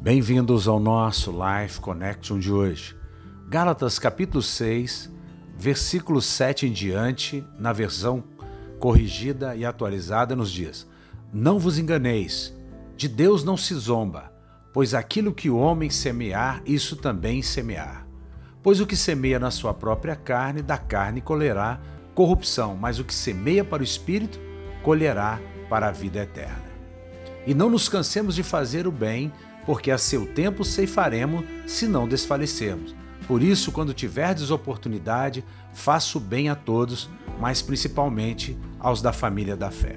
Bem-vindos ao nosso Life Connection de hoje. Gálatas capítulo 6, versículo 7 em diante, na versão corrigida e atualizada nos dias: Não vos enganeis, de Deus não se zomba, pois aquilo que o homem semear, isso também semear. Pois o que semeia na sua própria carne, da carne colherá corrupção, mas o que semeia para o espírito, colherá para a vida eterna. E não nos cansemos de fazer o bem, porque a seu tempo ceifaremos, se não desfalecermos. Por isso, quando tiverdes oportunidade, faça o bem a todos, mas principalmente aos da família da fé.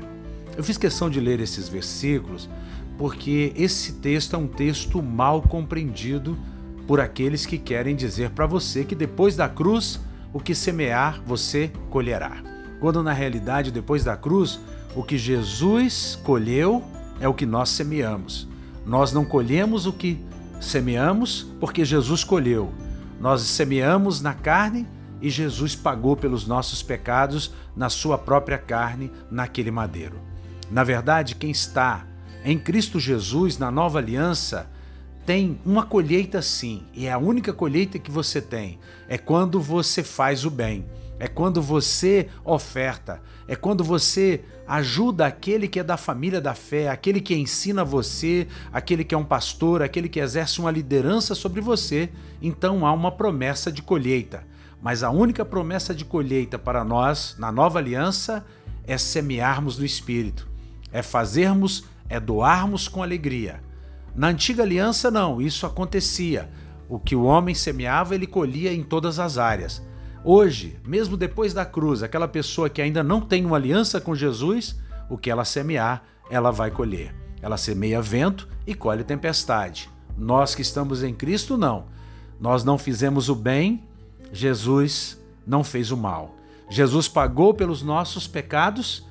Eu fiz questão de ler esses versículos porque esse texto é um texto mal compreendido por aqueles que querem dizer para você que depois da cruz, o que semear, você colherá. Quando na realidade, depois da cruz, o que Jesus colheu é o que nós semeamos. Nós não colhemos o que semeamos porque Jesus colheu. Nós semeamos na carne e Jesus pagou pelos nossos pecados na sua própria carne, naquele madeiro. Na verdade, quem está em Cristo Jesus, na nova aliança, tem uma colheita sim, e é a única colheita que você tem. É quando você faz o bem é quando você oferta, é quando você ajuda aquele que é da família da fé, aquele que ensina você, aquele que é um pastor, aquele que exerce uma liderança sobre você, então há uma promessa de colheita. Mas a única promessa de colheita para nós, na nova aliança, é semearmos no Espírito, é fazermos, é doarmos com alegria. Na antiga aliança, não, isso acontecia. O que o homem semeava, ele colhia em todas as áreas. Hoje, mesmo depois da cruz, aquela pessoa que ainda não tem uma aliança com Jesus, o que ela semear, ela vai colher. Ela semeia vento e colhe tempestade. Nós que estamos em Cristo, não. Nós não fizemos o bem, Jesus não fez o mal. Jesus pagou pelos nossos pecados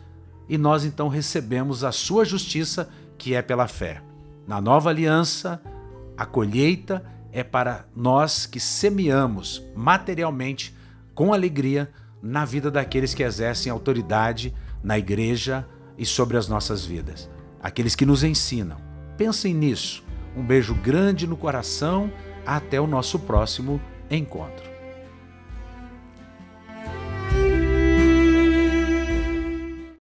e nós então recebemos a sua justiça, que é pela fé. Na nova aliança, a colheita é para nós que semeamos materialmente com alegria na vida daqueles que exercem autoridade na igreja e sobre as nossas vidas. Aqueles que nos ensinam. Pensem nisso. Um beijo grande no coração. Até o nosso próximo encontro.